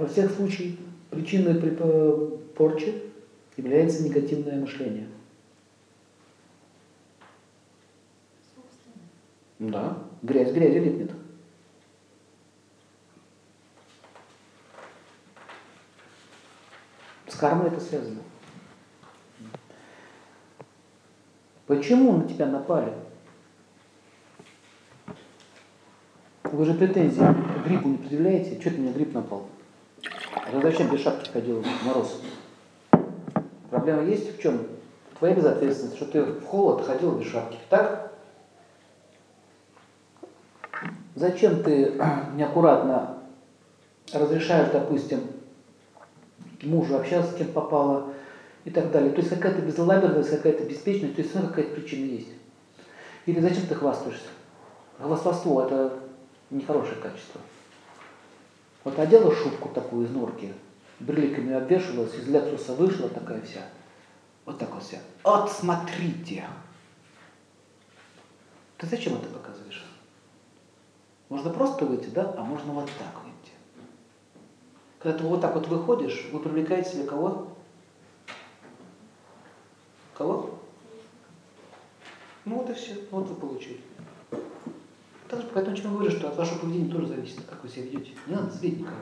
Во всех случаях причиной при- порчи является негативное мышление. Да, грязь грязью липнет. С кармой это связано. Почему на тебя напали? Вы же претензии к гриппу не предъявляете? Что ты мне грипп напал? А зачем без шапки ходил в мороз? Проблема есть в чем? Твоя безответственность, что ты в холод ходил без шапки. Так? Зачем ты неаккуратно разрешаешь, допустим, мужу общаться с кем попало и так далее. То есть какая-то безалаберность, какая-то беспечность, то есть всегда какая-то причина есть. Или зачем ты хвастаешься? Хвастовство – это нехорошее качество. Вот одела шубку такую из норки, бреликами обвешивалась, из лексуса вышла такая вся. Вот так вот вся. Вот смотрите. Ты зачем это показываешь? Можно просто выйти, да? А можно вот так выйти. Когда ты вот так вот выходишь, вы привлекаете себе кого? Кого? Ну вот и все. Вот вы получили. Же, поэтому чем говорю, что от вашего поведения тоже зависит, как вы себя ведете. Не надо злить никого.